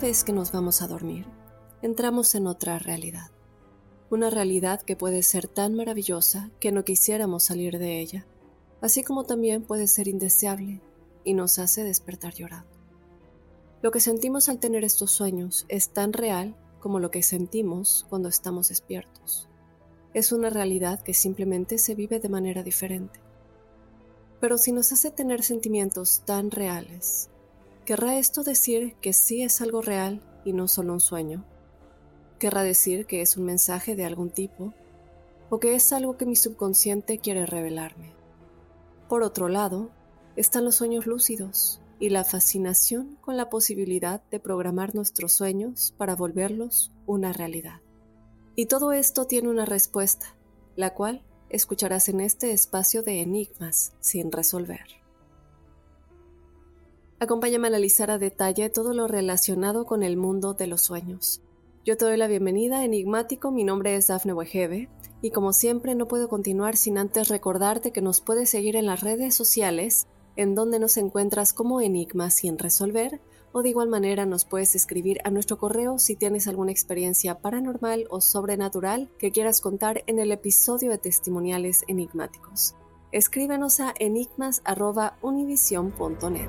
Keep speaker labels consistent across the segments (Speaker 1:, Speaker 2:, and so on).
Speaker 1: Vez que nos vamos a dormir, entramos en otra realidad. Una realidad que puede ser tan maravillosa que no quisiéramos salir de ella, así como también puede ser indeseable y nos hace despertar llorando. Lo que sentimos al tener estos sueños es tan real como lo que sentimos cuando estamos despiertos. Es una realidad que simplemente se vive de manera diferente. Pero si nos hace tener sentimientos tan reales, ¿Querrá esto decir que sí es algo real y no solo un sueño? ¿Querrá decir que es un mensaje de algún tipo? ¿O que es algo que mi subconsciente quiere revelarme? Por otro lado, están los sueños lúcidos y la fascinación con la posibilidad de programar nuestros sueños para volverlos una realidad. Y todo esto tiene una respuesta, la cual escucharás en este espacio de enigmas sin resolver. Acompáñame a analizar a detalle todo lo relacionado con el mundo de los sueños. Yo te doy la bienvenida, enigmático, mi nombre es Dafne Wegebe, y como siempre no puedo continuar sin antes recordarte que nos puedes seguir en las redes sociales, en donde nos encuentras como Enigmas sin resolver, o de igual manera nos puedes escribir a nuestro correo si tienes alguna experiencia paranormal o sobrenatural que quieras contar en el episodio de testimoniales enigmáticos. Escríbenos a enigmas.univision.net.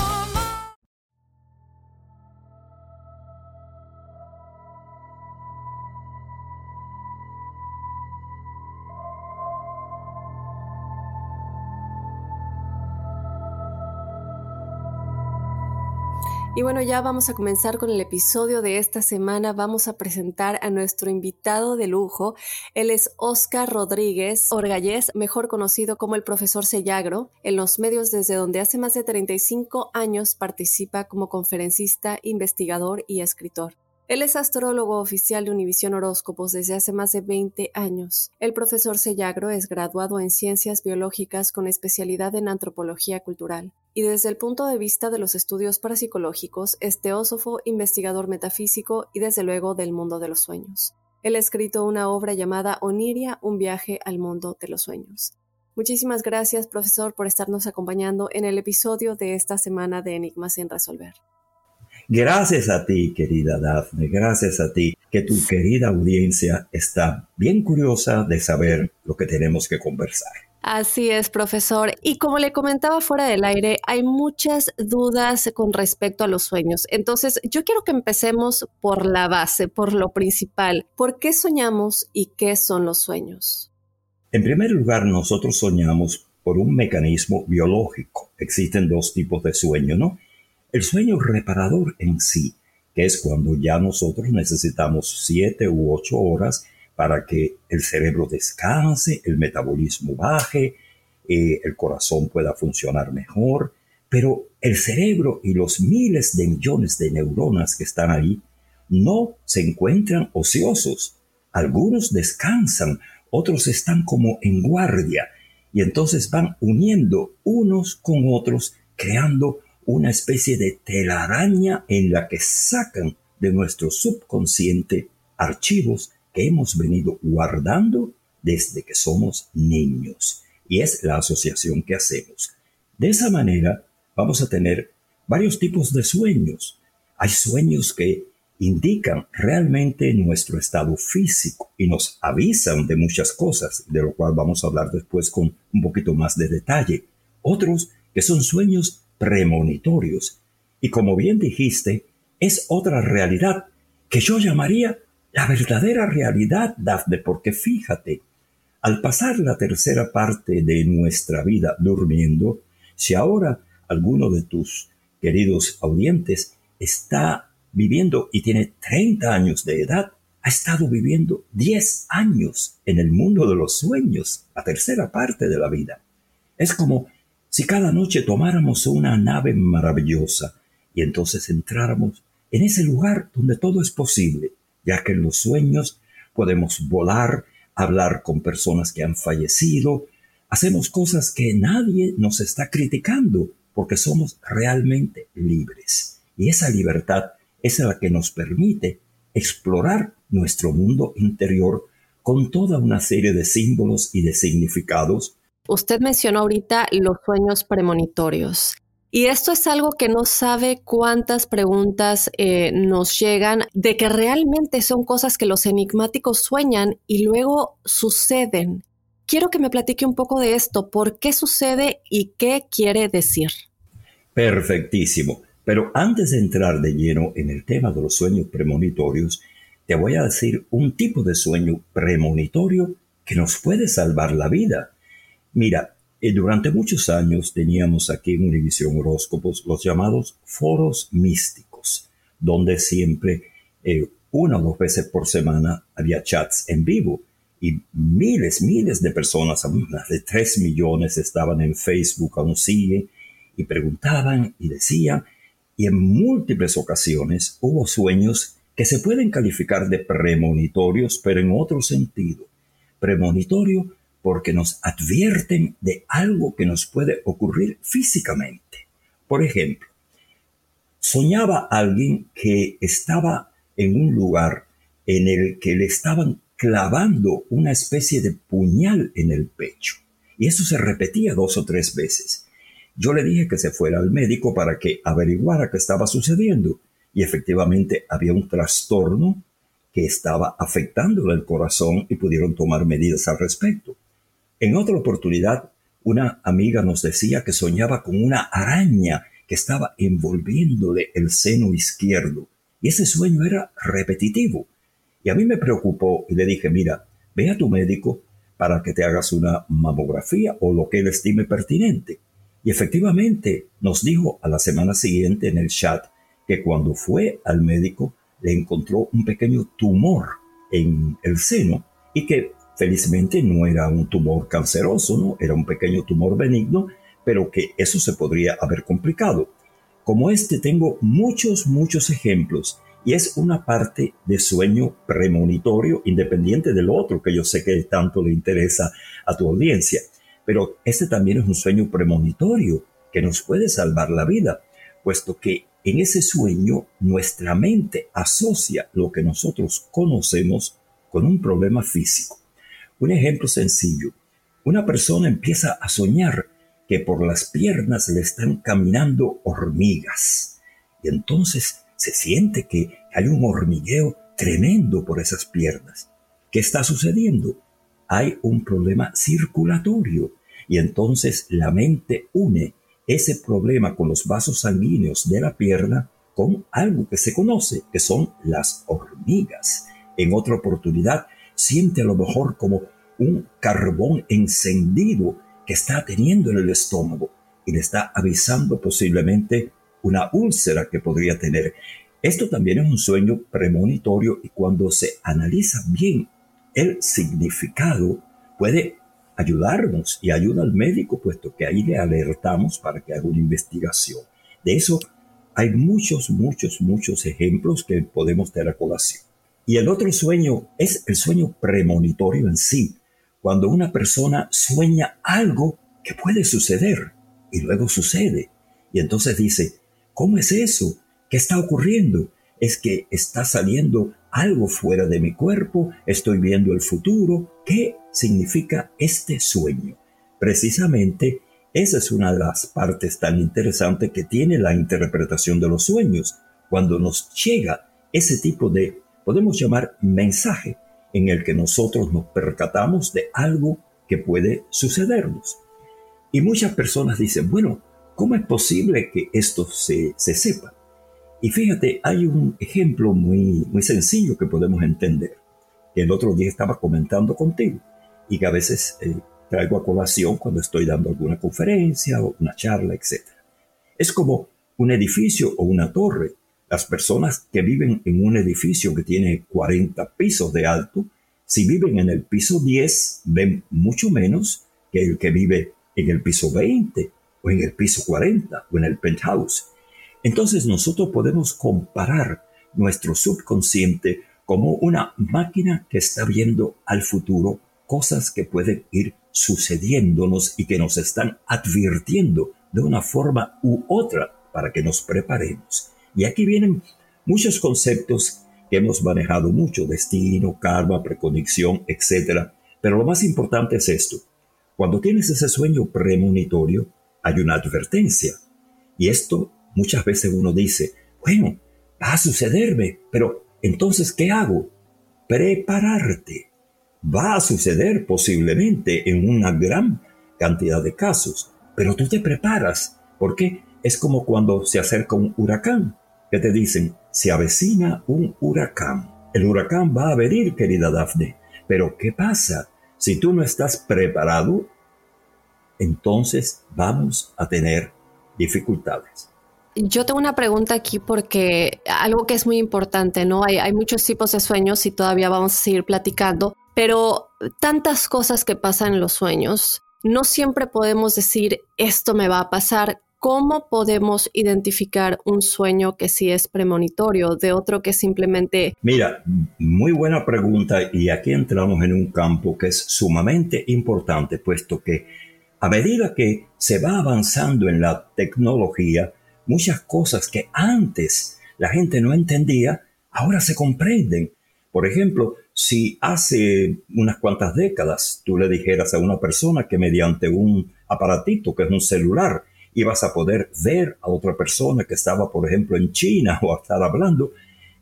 Speaker 1: Y bueno, ya vamos a comenzar con el episodio de esta semana. Vamos a presentar a nuestro invitado de lujo. Él es Oscar Rodríguez Orgallés, mejor conocido como el profesor Sellagro, en los medios desde donde hace más de 35 años participa como conferencista, investigador y escritor. Él es astrólogo oficial de Univisión Horóscopos desde hace más de 20 años. El profesor Sellagro es graduado en Ciencias Biológicas con especialidad en Antropología Cultural. Y desde el punto de vista de los estudios parapsicológicos, es teósofo, investigador metafísico y desde luego del mundo de los sueños. Él ha escrito una obra llamada Oniria, un viaje al mundo de los sueños. Muchísimas gracias, profesor, por estarnos acompañando en el episodio de esta semana de Enigmas sin resolver.
Speaker 2: Gracias a ti, querida Daphne, gracias a ti, que tu querida audiencia está bien curiosa de saber lo que tenemos que conversar.
Speaker 1: Así es, profesor. Y como le comentaba fuera del aire, hay muchas dudas con respecto a los sueños. Entonces, yo quiero que empecemos por la base, por lo principal. ¿Por qué soñamos y qué son los sueños?
Speaker 2: En primer lugar, nosotros soñamos por un mecanismo biológico. Existen dos tipos de sueño, ¿no? El sueño reparador en sí, que es cuando ya nosotros necesitamos siete u ocho horas para que el cerebro descanse, el metabolismo baje, eh, el corazón pueda funcionar mejor, pero el cerebro y los miles de millones de neuronas que están ahí no se encuentran ociosos. Algunos descansan, otros están como en guardia y entonces van uniendo unos con otros, creando una especie de telaraña en la que sacan de nuestro subconsciente archivos que hemos venido guardando desde que somos niños. Y es la asociación que hacemos. De esa manera vamos a tener varios tipos de sueños. Hay sueños que indican realmente nuestro estado físico y nos avisan de muchas cosas, de lo cual vamos a hablar después con un poquito más de detalle. Otros que son sueños premonitorios. Y como bien dijiste, es otra realidad que yo llamaría la verdadera realidad, Dafne, porque fíjate, al pasar la tercera parte de nuestra vida durmiendo, si ahora alguno de tus queridos audientes está viviendo y tiene 30 años de edad, ha estado viviendo 10 años en el mundo de los sueños, la tercera parte de la vida. Es como si cada noche tomáramos una nave maravillosa y entonces entráramos en ese lugar donde todo es posible, ya que en los sueños podemos volar, hablar con personas que han fallecido, hacemos cosas que nadie nos está criticando porque somos realmente libres. Y esa libertad es la que nos permite explorar nuestro mundo interior con toda una serie de símbolos y de significados
Speaker 1: Usted mencionó ahorita los sueños premonitorios. Y esto es algo que no sabe cuántas preguntas eh, nos llegan de que realmente son cosas que los enigmáticos sueñan y luego suceden. Quiero que me platique un poco de esto, por qué sucede y qué quiere decir.
Speaker 2: Perfectísimo. Pero antes de entrar de lleno en el tema de los sueños premonitorios, te voy a decir un tipo de sueño premonitorio que nos puede salvar la vida. Mira, eh, durante muchos años teníamos aquí en Univisión Horóscopos los llamados foros místicos, donde siempre eh, una o dos veces por semana había chats en vivo y miles, miles de personas, más de tres millones estaban en Facebook, aún sigue, y preguntaban y decían, y en múltiples ocasiones hubo sueños que se pueden calificar de premonitorios, pero en otro sentido. Premonitorio porque nos advierten de algo que nos puede ocurrir físicamente. Por ejemplo, soñaba alguien que estaba en un lugar en el que le estaban clavando una especie de puñal en el pecho. Y eso se repetía dos o tres veces. Yo le dije que se fuera al médico para que averiguara qué estaba sucediendo. Y efectivamente había un trastorno que estaba afectándole el corazón y pudieron tomar medidas al respecto. En otra oportunidad, una amiga nos decía que soñaba con una araña que estaba envolviéndole el seno izquierdo. Y ese sueño era repetitivo. Y a mí me preocupó y le dije, mira, ve a tu médico para que te hagas una mamografía o lo que él estime pertinente. Y efectivamente nos dijo a la semana siguiente en el chat que cuando fue al médico le encontró un pequeño tumor en el seno y que Felizmente no era un tumor canceroso, ¿no? Era un pequeño tumor benigno, pero que eso se podría haber complicado. Como este tengo muchos, muchos ejemplos y es una parte de sueño premonitorio independiente del otro que yo sé que tanto le interesa a tu audiencia. Pero este también es un sueño premonitorio que nos puede salvar la vida, puesto que en ese sueño nuestra mente asocia lo que nosotros conocemos con un problema físico. Un ejemplo sencillo. Una persona empieza a soñar que por las piernas le están caminando hormigas. Y entonces se siente que hay un hormigueo tremendo por esas piernas. ¿Qué está sucediendo? Hay un problema circulatorio y entonces la mente une ese problema con los vasos sanguíneos de la pierna con algo que se conoce, que son las hormigas. En otra oportunidad, siente a lo mejor como un carbón encendido que está teniendo en el estómago y le está avisando posiblemente una úlcera que podría tener. Esto también es un sueño premonitorio y cuando se analiza bien el significado puede ayudarnos y ayuda al médico, puesto que ahí le alertamos para que haga una investigación. De eso hay muchos, muchos, muchos ejemplos que podemos tener a colación. Y el otro sueño es el sueño premonitorio en sí, cuando una persona sueña algo que puede suceder y luego sucede. Y entonces dice, ¿cómo es eso? ¿Qué está ocurriendo? Es que está saliendo algo fuera de mi cuerpo, estoy viendo el futuro. ¿Qué significa este sueño? Precisamente esa es una de las partes tan interesantes que tiene la interpretación de los sueños, cuando nos llega ese tipo de, podemos llamar mensaje, en el que nosotros nos percatamos de algo que puede sucedernos. Y muchas personas dicen, bueno, ¿cómo es posible que esto se, se sepa? Y fíjate, hay un ejemplo muy, muy sencillo que podemos entender, que el otro día estaba comentando contigo y que a veces eh, traigo a colación cuando estoy dando alguna conferencia o una charla, etc. Es como un edificio o una torre. Las personas que viven en un edificio que tiene 40 pisos de alto, si viven en el piso 10, ven mucho menos que el que vive en el piso 20 o en el piso 40 o en el penthouse. Entonces nosotros podemos comparar nuestro subconsciente como una máquina que está viendo al futuro cosas que pueden ir sucediéndonos y que nos están advirtiendo de una forma u otra para que nos preparemos. Y aquí vienen muchos conceptos que hemos manejado mucho, destino, karma, preconexión, etc. Pero lo más importante es esto. Cuando tienes ese sueño premonitorio, hay una advertencia. Y esto muchas veces uno dice, bueno, va a sucederme, pero entonces, ¿qué hago? Prepararte. Va a suceder posiblemente en una gran cantidad de casos, pero tú te preparas, porque es como cuando se acerca un huracán, que te dicen, se avecina un huracán. El huracán va a venir, querida Daphne, pero ¿qué pasa? Si tú no estás preparado, entonces vamos a tener dificultades.
Speaker 1: Yo tengo una pregunta aquí porque algo que es muy importante, ¿no? Hay, hay muchos tipos de sueños y todavía vamos a seguir platicando, pero tantas cosas que pasan en los sueños, no siempre podemos decir esto me va a pasar. ¿Cómo podemos identificar un sueño que sí es premonitorio de otro que simplemente...
Speaker 2: Mira, muy buena pregunta y aquí entramos en un campo que es sumamente importante, puesto que a medida que se va avanzando en la tecnología, muchas cosas que antes la gente no entendía, ahora se comprenden. Por ejemplo, si hace unas cuantas décadas tú le dijeras a una persona que mediante un aparatito, que es un celular, ibas a poder ver a otra persona que estaba, por ejemplo, en China o estar hablando,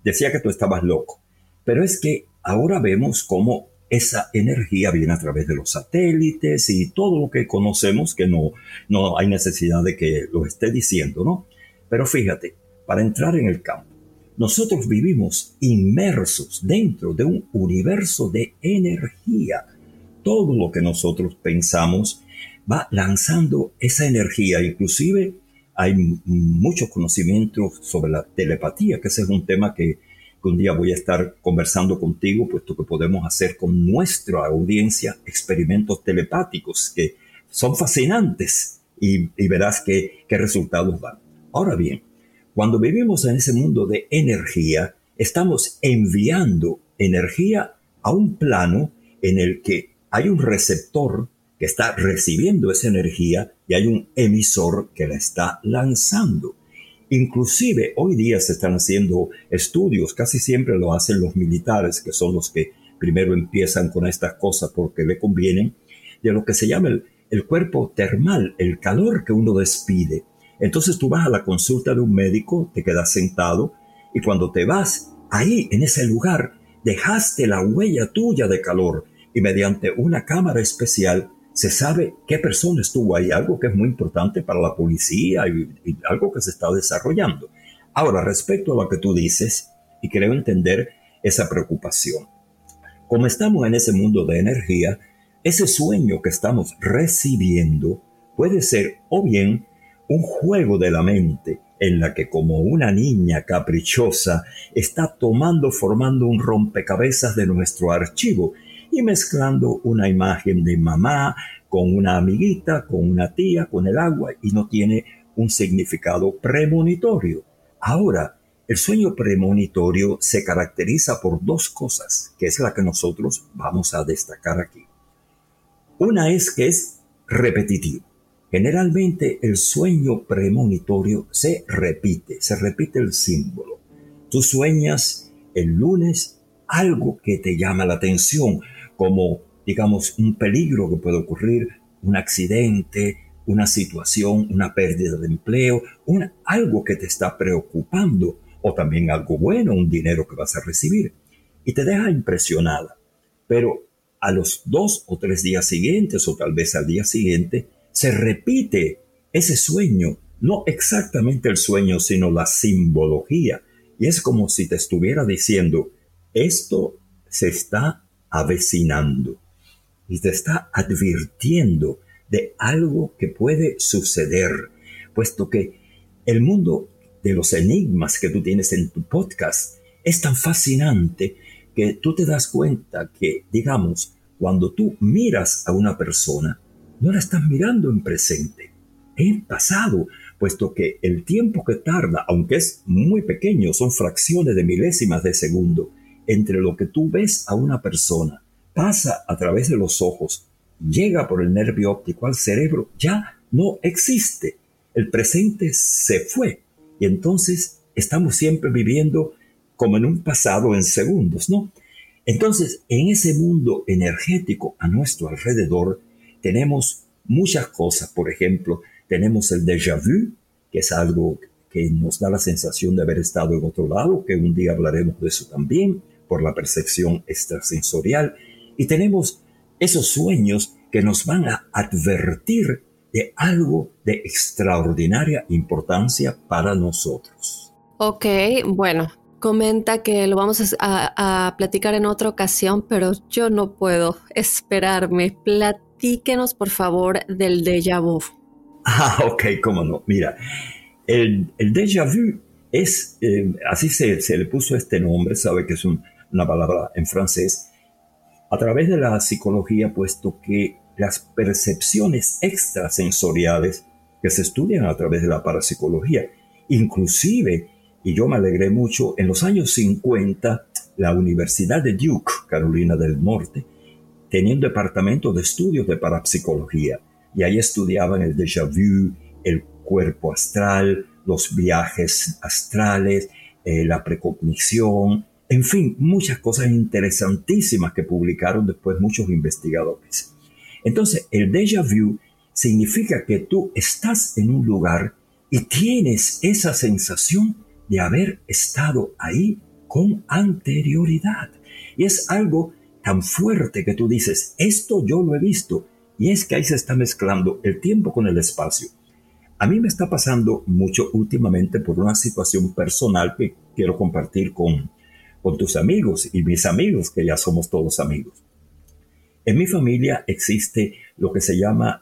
Speaker 2: decía que tú estabas loco. Pero es que ahora vemos cómo esa energía viene a través de los satélites y todo lo que conocemos que no, no hay necesidad de que lo esté diciendo, ¿no? Pero fíjate, para entrar en el campo, nosotros vivimos inmersos dentro de un universo de energía. Todo lo que nosotros pensamos va lanzando esa energía. Inclusive hay mucho conocimiento sobre la telepatía, que ese es un tema que, un día voy a estar conversando contigo, puesto que podemos hacer con nuestra audiencia experimentos telepáticos que son fascinantes y, verás qué resultados dan. Ahora bien, cuando vivimos en ese mundo de energía, estamos enviando energía a un plano en el que hay un receptor que está recibiendo esa energía y hay un emisor que la está lanzando. Inclusive hoy día se están haciendo estudios, casi siempre lo hacen los militares, que son los que primero empiezan con estas cosas porque le convienen, de lo que se llama el, cuerpo termal, el calor que uno despide. Entonces tú vas a la consulta de un médico, te quedas sentado y cuando te vas, ahí en ese lugar, dejaste la huella tuya de calor y mediante una cámara especial se sabe qué persona estuvo ahí, algo que es muy importante para la policía y, algo que se está desarrollando. Ahora, respecto a lo que tú dices, y creo entender esa preocupación. Como estamos en ese mundo de energía, ese sueño que estamos recibiendo puede ser o bien un juego de la mente en la que como una niña caprichosa está tomando, formando un rompecabezas de nuestro archivo y mezclando una imagen de mamá con una amiguita, con una tía, con el agua y no tiene un significado premonitorio. Ahora, el sueño premonitorio se caracteriza por dos cosas, que es la que nosotros vamos a destacar aquí. Una es que es repetitivo. Generalmente el sueño premonitorio se repite, se repite el símbolo. Tú sueñas el lunes algo que te llama la atención, como, digamos, un peligro que puede ocurrir, un accidente, una situación, una pérdida de empleo, algo que te está preocupando, o también algo bueno, un dinero que vas a recibir, y te deja impresionada. Pero a los dos o tres días siguientes, o tal vez al día siguiente, se repite ese sueño, no exactamente el sueño, sino la simbología. Y es como si te estuviera diciendo, esto se está avecinando. Y te está advirtiendo de algo que puede suceder, puesto que el mundo de los enigmas que tú tienes en tu podcast es tan fascinante que tú te das cuenta que, digamos, cuando tú miras a una persona, no la estás mirando en presente, en pasado, puesto que el tiempo que tarda, aunque es muy pequeño, son fracciones de milésimas de segundo, entre lo que tú ves a una persona, pasa a través de los ojos, llega por el nervio óptico al cerebro, ya no existe. El presente se fue y entonces estamos siempre viviendo como en un pasado en segundos, ¿no? Entonces, en ese mundo energético a nuestro alrededor, tenemos muchas cosas. Por ejemplo, tenemos el déjà vu, que es algo que nos da la sensación de haber estado en otro lado, que un día hablaremos de eso también por la percepción extrasensorial y tenemos esos sueños que nos van a advertir de algo de extraordinaria importancia para nosotros.
Speaker 1: Ok, bueno, comenta que lo vamos a, platicar en otra ocasión, pero yo no puedo esperarme. Platíquenos, por favor, del déjà vu.
Speaker 2: Ah, ok, cómo no. Mira, el, el déjà vu es, eh, así se, se, le puso este nombre, sabe que es un, una palabra en francés, a través de la psicología, puesto que las percepciones extrasensoriales que se estudian a través de la parapsicología, inclusive, y yo me alegré mucho, en los años 50, la Universidad de Duke, Carolina del Norte, tenía un departamento de estudios de parapsicología, y ahí estudiaban el déjà vu, el cuerpo astral, los viajes astrales, eh, la precognición, en fin, muchas cosas interesantísimas que publicaron después muchos investigadores. Entonces, el déjà vu significa que tú estás en un lugar y tienes esa sensación de haber estado ahí con anterioridad. Y es algo tan fuerte que tú dices, esto yo lo he visto. Y es que ahí se está mezclando el tiempo con el espacio. A mí me está pasando mucho últimamente por una situación personal que quiero compartir con, con tus amigos y mis amigos, que ya somos todos amigos. En mi familia existe lo que se llama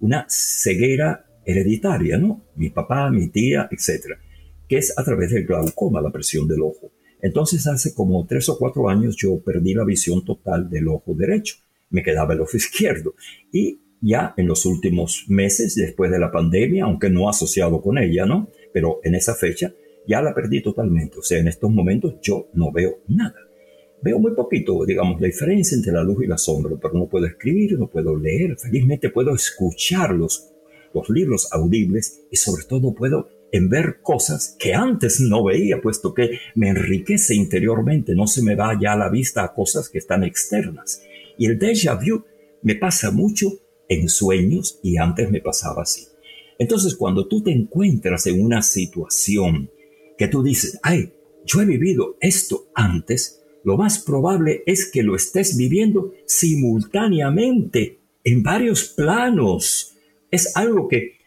Speaker 2: una ceguera hereditaria, ¿no? Mi papá, mi tía, etcétera, que es a través del glaucoma, la presión del ojo. Entonces hace como tres o cuatro años yo perdí la visión total del ojo derecho. Me quedaba el ojo izquierdo. Y ya en los últimos meses, después de la pandemia, aunque no asociado con ella, ¿no? Pero en esa fecha, ya la perdí totalmente. O sea, en estos momentos yo no veo nada. Veo muy poquito, digamos, la diferencia entre la luz y la sombra, pero no puedo escribir, no puedo leer, felizmente puedo escuchar los, los libros audibles y sobre todo puedo en ver cosas que antes no veía, puesto que me enriquece interiormente, no se me va ya la vista a cosas que están externas. Y el déjà vu me pasa mucho en sueños y antes me pasaba así. Entonces, cuando tú te encuentras en una situación que tú dices, ay, yo he vivido esto antes, lo más probable es que lo estés viviendo simultáneamente en varios planos. Es algo que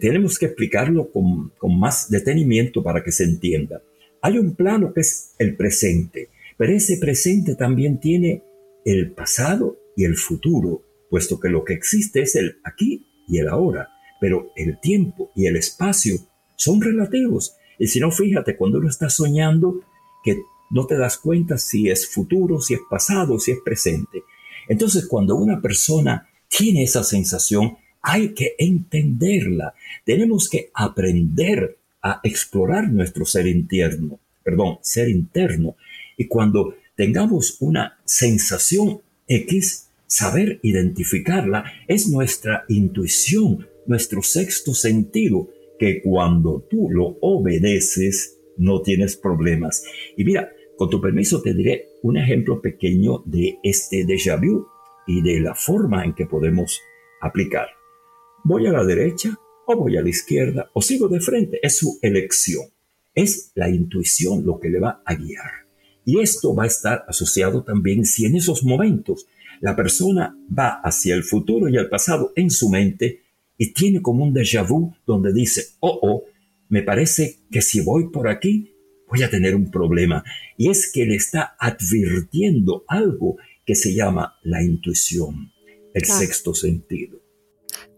Speaker 2: tenemos que explicarlo con, más detenimiento para que se entienda. Hay un plano que es el presente, pero ese presente también tiene el pasado y el futuro, puesto que lo que existe es el aquí y el ahora, pero el tiempo y el espacio son relativos. Y si no, fíjate, cuando uno está soñando, que no te das cuenta si es futuro, si es pasado, si es presente. Entonces, cuando una persona tiene esa sensación, hay que entenderla. Tenemos que aprender a explorar nuestro ser interno, perdón, ser interno. Y cuando tengamos una sensación X, saber identificarla es nuestra intuición, nuestro sexto sentido, que cuando tú lo obedeces, no tienes problemas. Y mira, con tu permiso te diré un ejemplo pequeño de este déjà vu y de la forma en que podemos aplicar. ¿Voy a la derecha o voy a la izquierda o sigo de frente? Es su elección. Es la intuición lo que le va a guiar. Y esto va a estar asociado también si en esos momentos la persona va hacia el futuro y el pasado en su mente y tiene como un déjà vu donde dice, oh, oh, me parece que si voy por aquí voy a tener un problema. Y es que le está advirtiendo algo que se llama la intuición, el sexto sentido.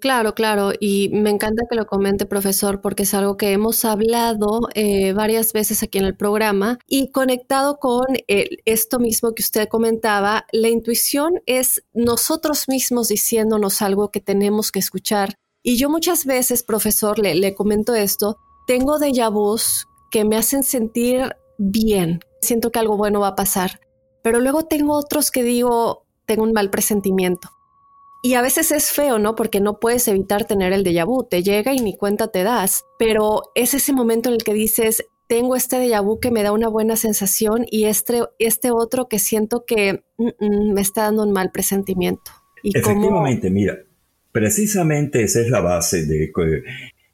Speaker 1: Claro, claro, y me encanta que lo comente, profesor, porque es algo que hemos hablado eh, varias veces aquí en el programa y conectado con esto mismo que usted comentaba, la intuición es nosotros mismos diciéndonos algo que tenemos que escuchar. Y yo muchas veces, profesor, le, le comento esto, tengo déjà vus que me hacen sentir bien, siento que algo bueno va a pasar, pero luego tengo otros que digo, tengo un mal presentimiento y a veces es feo, ¿no? Porque no puedes evitar tener el déjà vu, te llega y ni cuenta te das, pero es ese momento en el que dices, tengo este déjà vu que me da una buena sensación y este, este otro que siento que mm, mm, me está dando un mal presentimiento.
Speaker 2: ¿Y Efectivamente, mira, precisamente esa es la base de...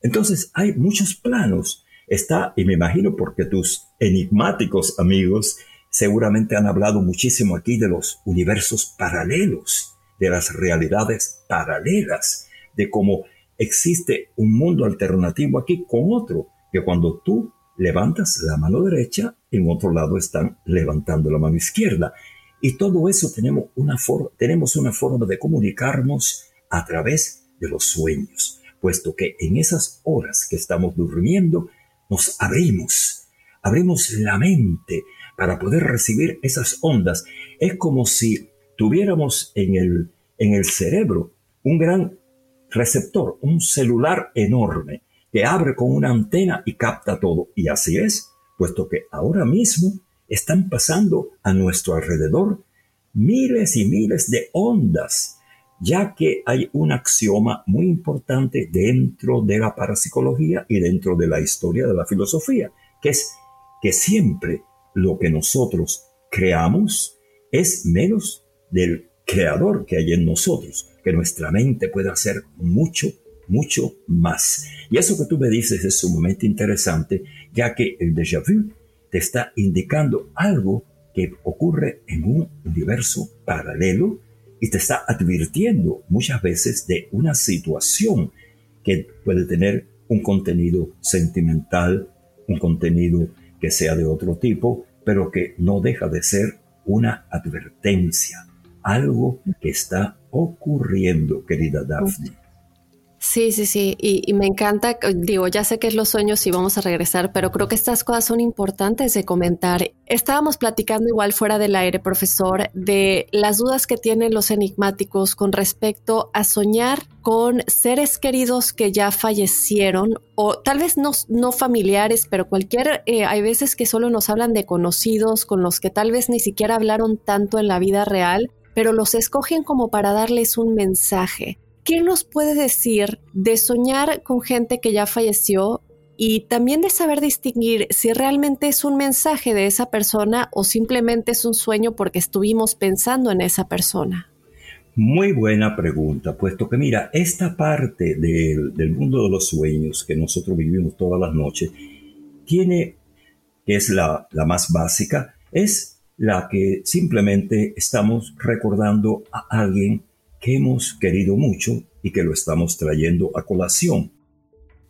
Speaker 2: Entonces hay muchos planos. Está, y me imagino porque tus enigmáticos amigos seguramente han hablado muchísimo aquí de los universos paralelos de las realidades paralelas, de cómo existe un mundo alternativo aquí con otro, que cuando tú levantas la mano derecha, en otro lado están levantando la mano izquierda. Y todo eso tenemos una, tenemos una forma de comunicarnos a través de los sueños, puesto que en esas horas que estamos durmiendo, nos abrimos, abrimos la mente para poder recibir esas ondas. Es como si tuviéramos en el, en el cerebro un gran receptor, un celular enorme que abre con una antena y capta todo. Y así es, puesto que ahora mismo están pasando a nuestro alrededor miles y miles de ondas, ya que hay un axioma muy importante dentro de la parapsicología y dentro de la historia de la filosofía, que es que siempre lo que nosotros creamos es menos del creador que hay en nosotros, que nuestra mente pueda hacer mucho, mucho más. Y eso que tú me dices es sumamente interesante, ya que el déjà vu te está indicando algo que ocurre en un universo paralelo y te está advirtiendo muchas veces de una situación que puede tener un contenido sentimental, un contenido que sea de otro tipo, pero que no deja de ser una advertencia, algo que está ocurriendo, querida Daphne.
Speaker 1: Sí, sí, sí, y, me encanta, digo, ya sé que es los sueños y vamos a regresar, pero creo que estas cosas son importantes de comentar. Estábamos platicando igual fuera del aire, profesor, de las dudas que tienen los enigmáticos con respecto a soñar con seres queridos que ya fallecieron o tal vez no, no familiares, pero cualquier, eh, hay veces que solo nos hablan de conocidos con los que tal vez ni siquiera hablaron tanto en la vida real, pero los escogen como para darles un mensaje. ¿Qué nos puede decir de soñar con gente que ya falleció y también de saber distinguir si realmente es un mensaje de esa persona o simplemente es un sueño porque estuvimos pensando en esa persona?
Speaker 2: Muy buena pregunta, puesto que mira, esta parte del mundo de los sueños que nosotros vivimos todas las noches, tiene, que es la, la más básica, es la que simplemente estamos recordando a alguien que hemos querido mucho y que lo estamos trayendo a colación.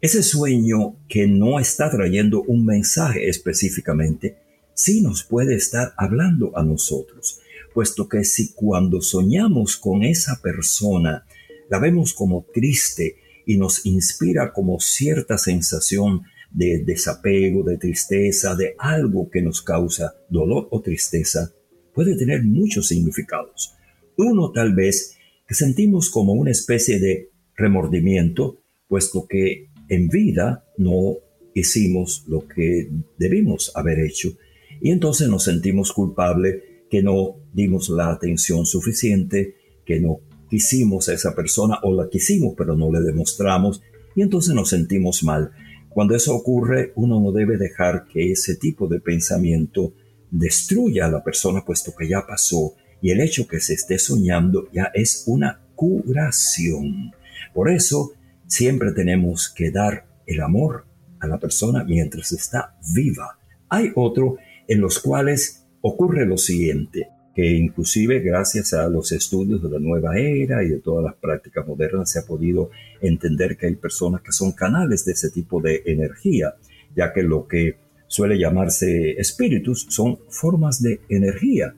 Speaker 2: Ese sueño que no está trayendo un mensaje específicamente, sí nos puede estar hablando a nosotros, puesto que si cuando soñamos con esa persona, la vemos como triste y nos inspira como cierta sensación de desapego, de tristeza, de algo que nos causa dolor o tristeza, puede tener muchos significados. Uno tal vez que sentimos como una especie de remordimiento, puesto que en vida no hicimos lo que debimos haber hecho y entonces nos sentimos culpables que no dimos la atención suficiente, que no quisimos a esa persona o la quisimos pero no le demostramos y entonces nos sentimos mal. Cuando eso ocurre, uno no debe dejar que ese tipo de pensamiento destruya a la persona puesto que ya pasó y el hecho que se esté soñando ya es una curación. Por eso siempre tenemos que dar el amor a la persona mientras está viva. Hay otro en los cuales ocurre lo siguiente, que inclusive gracias a los estudios de la nueva era y de todas las prácticas modernas se ha podido entender que hay personas que son canales de ese tipo de energía, ya que lo que suele llamarse espíritus son formas de energía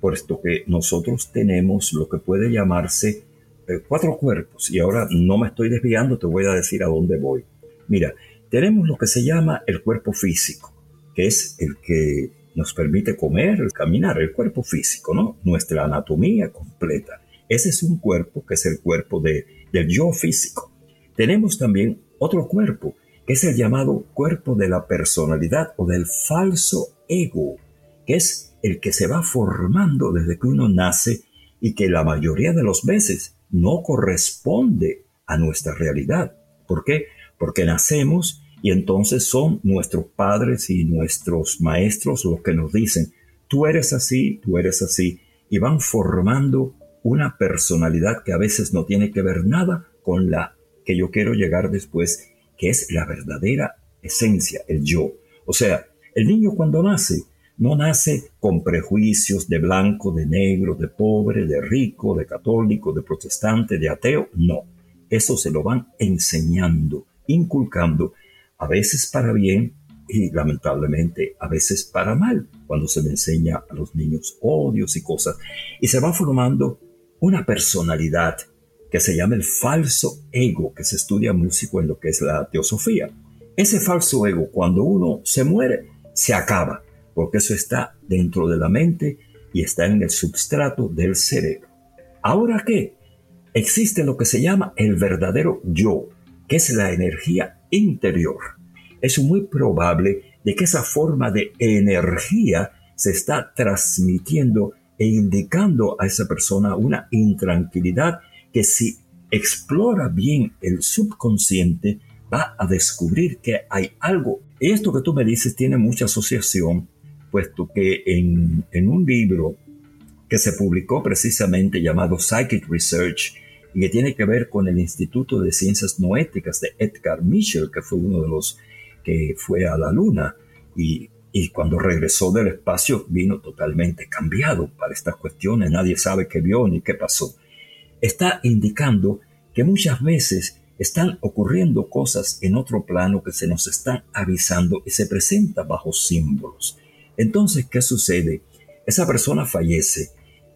Speaker 2: puesto que nosotros tenemos lo que puede llamarse eh, cuatro cuerpos. Y ahora no me estoy desviando, te voy a decir a dónde voy. Mira, tenemos lo que se llama el cuerpo físico, que es el que nos permite comer, caminar, el cuerpo físico, ¿no? Nuestra anatomía completa. Ese es un cuerpo que es el cuerpo de, del yo físico. Tenemos también otro cuerpo, que es el llamado cuerpo de la personalidad o del falso ego, que es el que se va formando desde que uno nace y que la mayoría de los veces no corresponde a nuestra realidad. ¿Por qué? Porque nacemos y entonces son nuestros padres y nuestros maestros los que nos dicen, tú eres así, tú eres así, y van formando una personalidad que a veces no tiene que ver nada con la que yo quiero llegar después, que es la verdadera esencia, el yo. O sea, el niño cuando nace no nace con prejuicios de blanco, de negro, de pobre, de rico, de católico, de protestante, de ateo. No, eso se lo van enseñando, inculcando, a veces para bien y lamentablemente a veces para mal, cuando se le enseña a los niños odios y cosas. Y se va formando una personalidad que se llama el falso ego, que se estudia músico en lo que es la teosofía. Ese falso ego, cuando uno se muere, se acaba porque eso está dentro de la mente y está en el substrato del cerebro. Ahora qué? Existe lo que se llama el verdadero yo, que es la energía interior. Es muy probable de que esa forma de energía se está transmitiendo e indicando a esa persona una intranquilidad que si explora bien el subconsciente va a descubrir que hay algo. Esto que tú me dices tiene mucha asociación puesto que en, un libro que se publicó precisamente llamado Psychic Research y que tiene que ver con el Instituto de Ciencias Noéticas de Edgar Mitchell, que fue uno de los que fue a la Luna y, y cuando regresó del espacio vino totalmente cambiado para estas cuestiones, nadie sabe qué vio ni qué pasó. Está indicando que muchas veces están ocurriendo cosas en otro plano que se nos están avisando y se presentan bajo símbolos. Entonces, ¿qué sucede? Esa persona fallece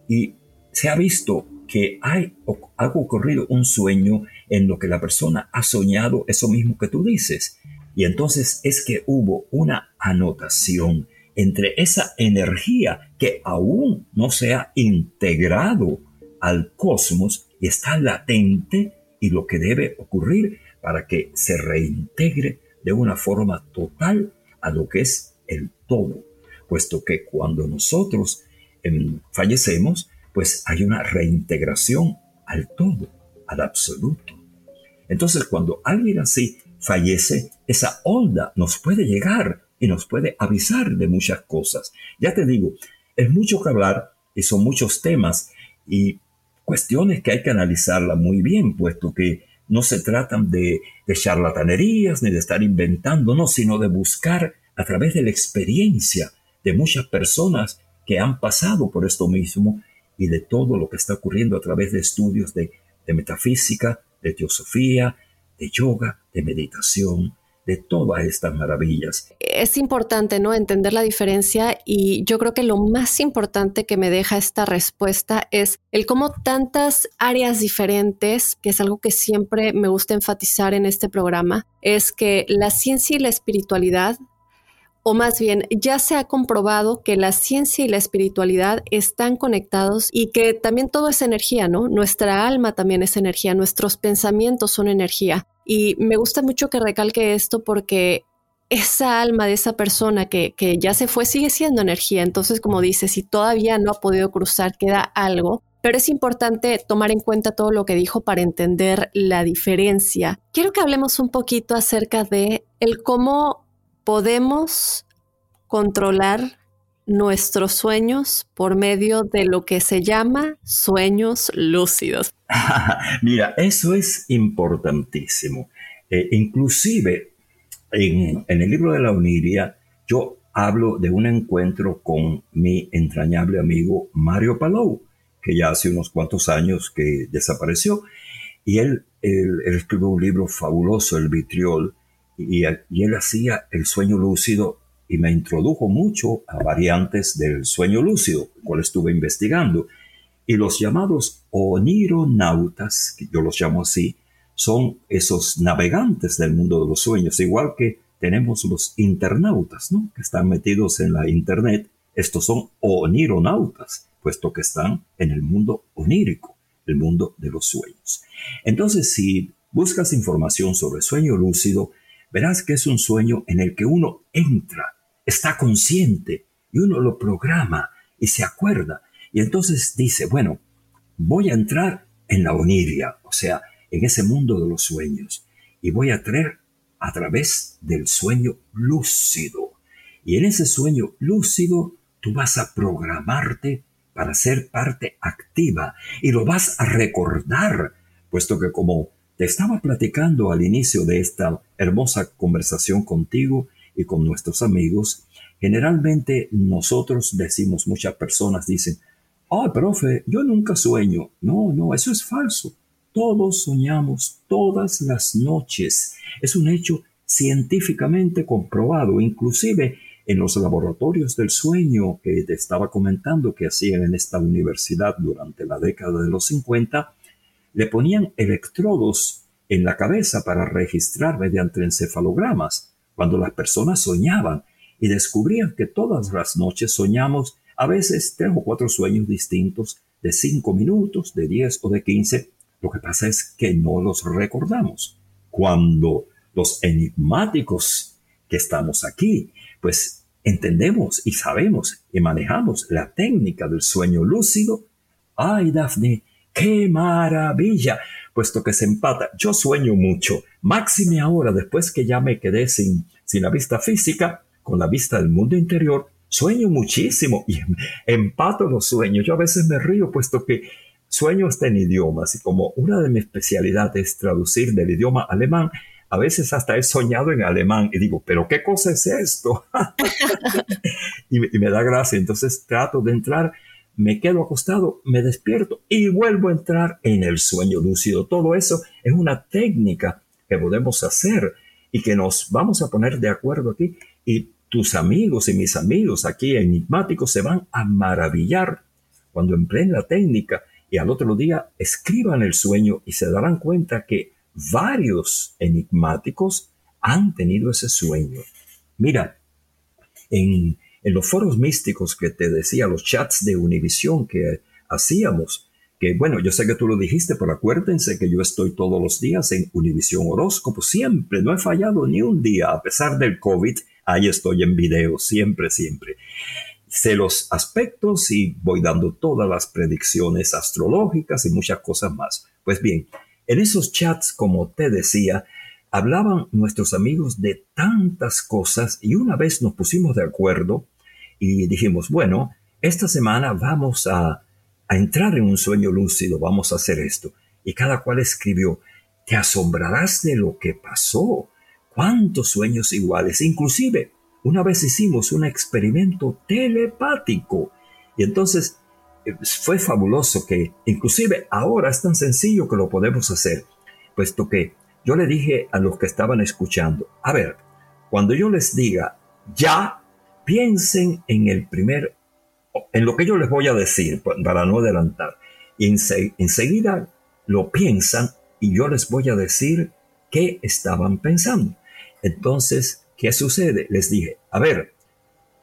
Speaker 2: y se ha visto que ha ocurrido un sueño en lo que la persona ha soñado eso mismo que tú dices. Y entonces es que hubo una anotación entre esa energía que aún no se ha integrado al cosmos y está latente y lo que debe ocurrir para que se reintegre de una forma total a lo que es el todo, puesto que cuando nosotros em, fallecemos, pues hay una reintegración al todo, al absoluto. Entonces, cuando alguien así fallece, esa onda nos puede llegar y nos puede avisar de muchas cosas. Ya te digo, es mucho que hablar y son muchos temas y cuestiones que hay que analizarla muy bien, puesto que no se tratan de, de charlatanerías ni de estar inventando, no, sino de buscar a través de la experiencia de muchas personas que han pasado por esto mismo y de todo lo que está ocurriendo a través de estudios de, metafísica, de teosofía, de yoga, de meditación, de todas estas maravillas.
Speaker 1: Es importante, ¿no? Entender la diferencia y yo creo que lo más importante que me deja esta respuesta es el cómo tantas áreas diferentes, que es algo que siempre me gusta enfatizar en este programa, es que la ciencia y la espiritualidad o más bien ya se ha comprobado que la ciencia y la espiritualidad están conectados y que también todo es energía, ¿no? Nuestra alma también es energía, nuestros pensamientos son energía. Y me gusta mucho que recalque esto porque esa alma de esa persona que, que ya se fue sigue siendo energía. Entonces, como dice, si todavía no ha podido cruzar, queda algo. Pero es importante tomar en cuenta todo lo que dijo para entender la diferencia. Quiero que hablemos un poquito acerca de el cómo podemos controlar nuestros sueños por medio de lo que se llama sueños lúcidos.
Speaker 2: Mira, eso es importantísimo. Eh, inclusive en, el libro de la Uniria yo hablo de un encuentro con mi entrañable amigo Mario Palou, que ya hace unos cuantos años que desapareció, y él escribió un libro fabuloso, El Vitriol, y, él hacía el sueño lúcido y me introdujo mucho a variantes del sueño lúcido, cual estuve investigando. Y los llamados onironautas, que yo los llamo así, son esos navegantes del mundo de los sueños, igual que tenemos los internautas, ¿no? que están metidos en la internet. Estos son onironautas, puesto que están en el mundo onírico, el mundo de los sueños. Entonces, si buscas información sobre sueño lúcido, verás que es un sueño en el que uno entra, está consciente y uno lo programa y se acuerda. Y entonces dice, bueno, voy a entrar en la oniria, o sea, en ese mundo de los sueños, y voy a traer a través del sueño lúcido. Y en ese sueño lúcido tú vas a programarte para ser parte activa y lo vas a recordar, puesto que como estaba platicando al inicio de esta hermosa conversación contigo y con nuestros amigos. Generalmente nosotros decimos, muchas personas dicen, ah, profe, yo nunca sueño. No, no, eso es falso. Todos soñamos todas las noches. Es un hecho científicamente comprobado, inclusive en los laboratorios del sueño que te estaba comentando que hacían en esta universidad durante la década de los 50, le ponían electrodos en la cabeza para registrar mediante encefalogramas cuando las personas soñaban y descubrían que todas las noches soñamos a veces tres o cuatro sueños distintos de cinco minutos, de diez o de quince. Lo que pasa es que no los recordamos. Cuando los enigmáticos que estamos aquí, pues entendemos y sabemos y manejamos la técnica del sueño lúcido. Ay, Daphne, ¡Qué maravilla! Puesto que se empata. Yo sueño mucho. Máxime ahora, después que ya me quedé sin, sin la vista física, con la vista del mundo interior, sueño muchísimo y empato los sueños. Yo a veces me río, puesto que sueño hasta en idiomas y como una de mis especialidades es traducir del idioma alemán, a veces hasta he soñado en alemán y digo, pero ¿qué cosa es esto? y, me da gracia. Entonces trato de entrar me quedo acostado, me despierto y vuelvo a entrar en el sueño lúcido. Todo eso es una técnica que podemos hacer y que nos vamos a poner de acuerdo aquí y tus amigos y mis amigos aquí enigmáticos se van a maravillar cuando empleen la técnica y al otro día escriban el sueño y se darán cuenta que varios enigmáticos han tenido ese sueño. Mira, en, en los foros místicos que te decía, los chats de Univisión que hacíamos, que bueno, yo sé que tú lo dijiste, pero acuérdense que yo estoy todos los días en Univisión Horóscopo, siempre, no he fallado ni un día, a pesar del COVID, ahí estoy en video, siempre, siempre. Sé los aspectos y voy dando todas las predicciones astrológicas y muchas cosas más. Pues bien, en esos chats, como te decía, hablaban nuestros amigos de tantas cosas y una vez nos pusimos de acuerdo y dijimos, bueno, esta semana vamos a, entrar en un sueño lúcido, vamos a hacer esto. Y cada cual escribió, te asombrarás de lo que pasó, cuántos sueños iguales. Inclusive, una vez hicimos un experimento telepático. Y entonces eh, fue fabuloso que inclusive ahora es tan sencillo que lo podemos hacer, puesto que yo le dije a los que estaban escuchando, a ver, cuando yo les diga ya, piensen en el primer, en lo que yo les voy a decir para no adelantar. Enseguida lo piensan y yo les voy a decir qué estaban pensando. Entonces, ¿qué sucede? Les dije, a ver,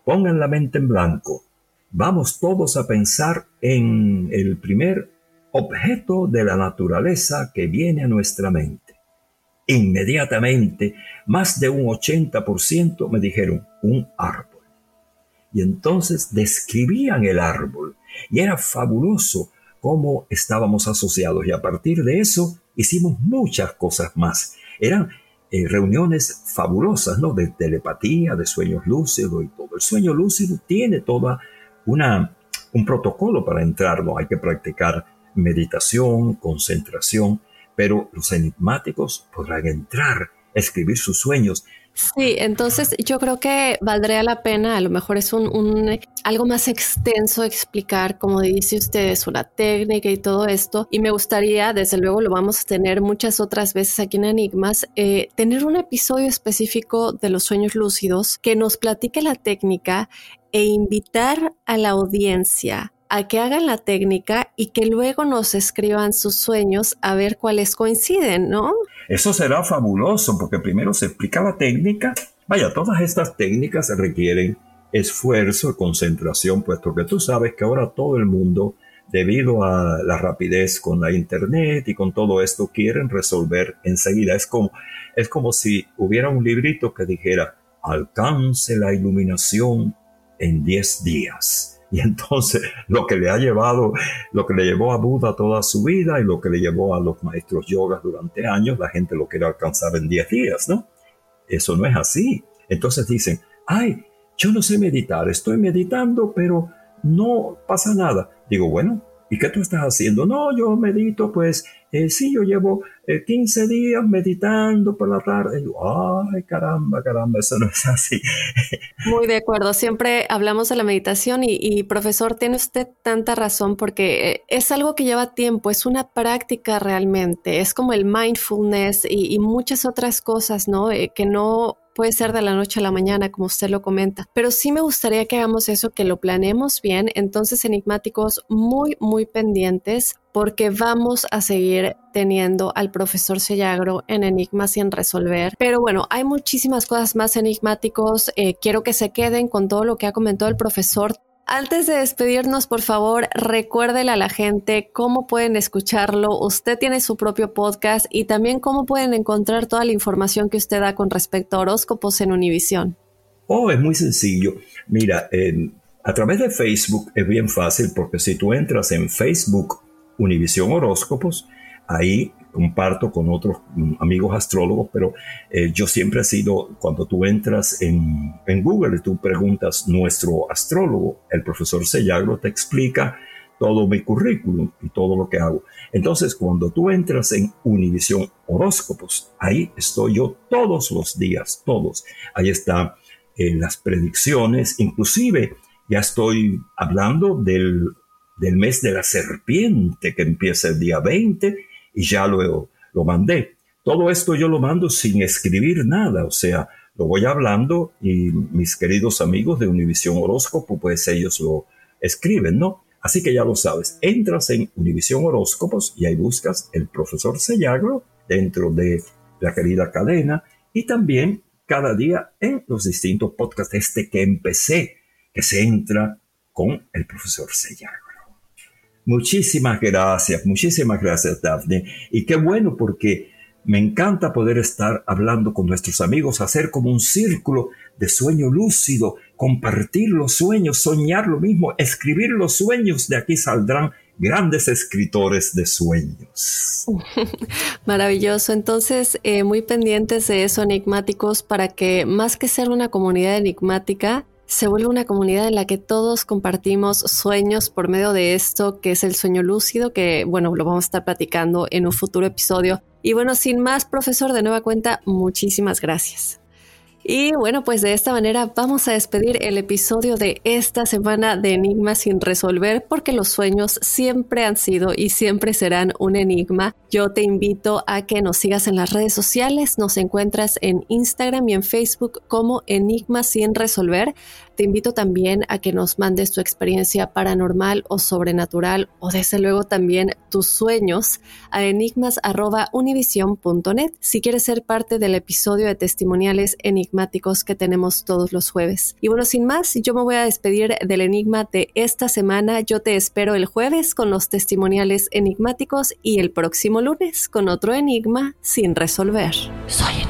Speaker 2: pongan la mente en blanco. Vamos todos a pensar en el primer objeto de la naturaleza que viene a nuestra mente. Inmediatamente, más de un 80% me dijeron un árbol. Y entonces describían el árbol. Y era fabuloso cómo estábamos asociados. Y a partir de eso hicimos muchas cosas más. Eran eh, reuniones fabulosas, ¿no? De telepatía, de sueños lúcidos y todo. El sueño lúcido tiene toda una, un protocolo para entrarlo. Hay que practicar meditación, concentración pero los enigmáticos podrán entrar, escribir sus sueños.
Speaker 1: Sí, entonces yo creo que valdría la pena, a lo mejor es un, algo más extenso explicar, como dice usted, una técnica y todo esto. Y me gustaría, desde luego lo vamos a tener muchas otras veces aquí en Enigmas, eh, tener un episodio específico de los sueños lúcidos que nos platique la técnica e invitar a la audiencia a que hagan la técnica y que luego nos escriban sus sueños a ver cuáles coinciden, ¿no?
Speaker 2: Eso será fabuloso porque primero se explica la técnica. Vaya, todas estas técnicas requieren esfuerzo, concentración, puesto que tú sabes que ahora todo el mundo, debido a la rapidez con la internet y con todo esto, quieren resolver enseguida. Es como, es como si hubiera un librito que dijera, alcance la iluminación en 10 días y entonces lo que le ha llevado, lo que le llevó a Buda toda su vida y lo que le llevó a los maestros yogas durante años, la gente lo quiere alcanzar en 10 días, ¿no? Eso no es así. Entonces dicen, ay, yo no sé meditar, estoy meditando, pero no pasa nada. Digo, bueno, ¿y qué tú estás haciendo? No, yo medito, pues eh, sí, yo llevo 15 eh, días meditando por la tarde. ay, caramba, caramba, eso no es así.
Speaker 1: Muy de acuerdo. Siempre hablamos de la meditación y, profesor, tiene usted tanta razón porque eh, es algo que lleva tiempo, es una práctica realmente. Es como el mindfulness y, y muchas otras cosas, ¿no? que no puede ser de la noche a la mañana, como usted lo comenta, pero sí me gustaría que hagamos eso, que lo planeemos bien. Entonces, enigmáticos muy, muy pendientes porque vamos a seguir teniendo al profesor Sellagro en Enigmas sin resolver. Pero bueno, hay muchísimas cosas más enigmáticos. Eh, quiero que se queden con todo lo que ha comentado el profesor. Antes de despedirnos, por favor, recuérdele a la gente cómo pueden escucharlo. Usted tiene su propio podcast y también cómo pueden encontrar toda la información que usted da con respecto a horóscopos en Univisión.
Speaker 2: Oh, es muy sencillo. Mira, a través de Facebook es bien fácil porque si tú entras en Facebook Univisión Horóscopos, ahí comparto con otros mm, amigos astrólogos, pero eh, yo siempre he sido, cuando tú entras en, en Google y tú preguntas nuestro astrólogo, el profesor Sellagro te explica todo mi currículum y todo lo que hago. Entonces, cuando tú entras en Univisión Horóscopos, ahí estoy yo todos los días, todos. Ahí están eh, las predicciones, inclusive ya estoy hablando del, del mes de la serpiente que empieza el día 20 y ya lo, lo mandé. Todo esto yo lo mando sin escribir nada, o sea, lo voy hablando y mis queridos amigos de Univisión Horóscopo, pues ellos lo escriben, ¿no? Así que ya lo sabes, entras en Univisión Horóscopos y ahí buscas el profesor Sellagro dentro de la querida cadena y también cada día en los distintos podcasts este que empecé, que se entra con el profesor Sellagro. Muchísimas gracias, muchísimas gracias Daphne. Y qué bueno porque me encanta poder estar hablando con nuestros amigos, hacer como un círculo de sueño lúcido, compartir los sueños, soñar lo mismo, escribir los sueños. De aquí saldrán grandes escritores de sueños.
Speaker 1: Maravilloso. Entonces, eh, muy pendientes de eso, enigmáticos, para que más que ser una comunidad enigmática, se vuelve una comunidad en la que todos compartimos sueños por medio de esto, que es el sueño lúcido, que bueno, lo vamos a estar platicando en un futuro episodio. Y bueno, sin más, profesor, de nueva cuenta, muchísimas gracias. Y bueno, pues de esta manera vamos a despedir el episodio de esta semana de Enigmas sin resolver porque los sueños siempre han sido y siempre serán un enigma. Yo te invito a que nos sigas en las redes sociales, nos encuentras en Instagram y en Facebook como Enigmas sin resolver. Te invito también a que nos mandes tu experiencia paranormal o sobrenatural o desde luego también tus sueños a enigmas.univision.net si quieres ser parte del episodio de testimoniales enigmáticos que tenemos todos los jueves. Y bueno, sin más, yo me voy a despedir del enigma de esta semana. Yo te espero el jueves con los testimoniales enigmáticos y el próximo lunes con otro enigma sin resolver. Soy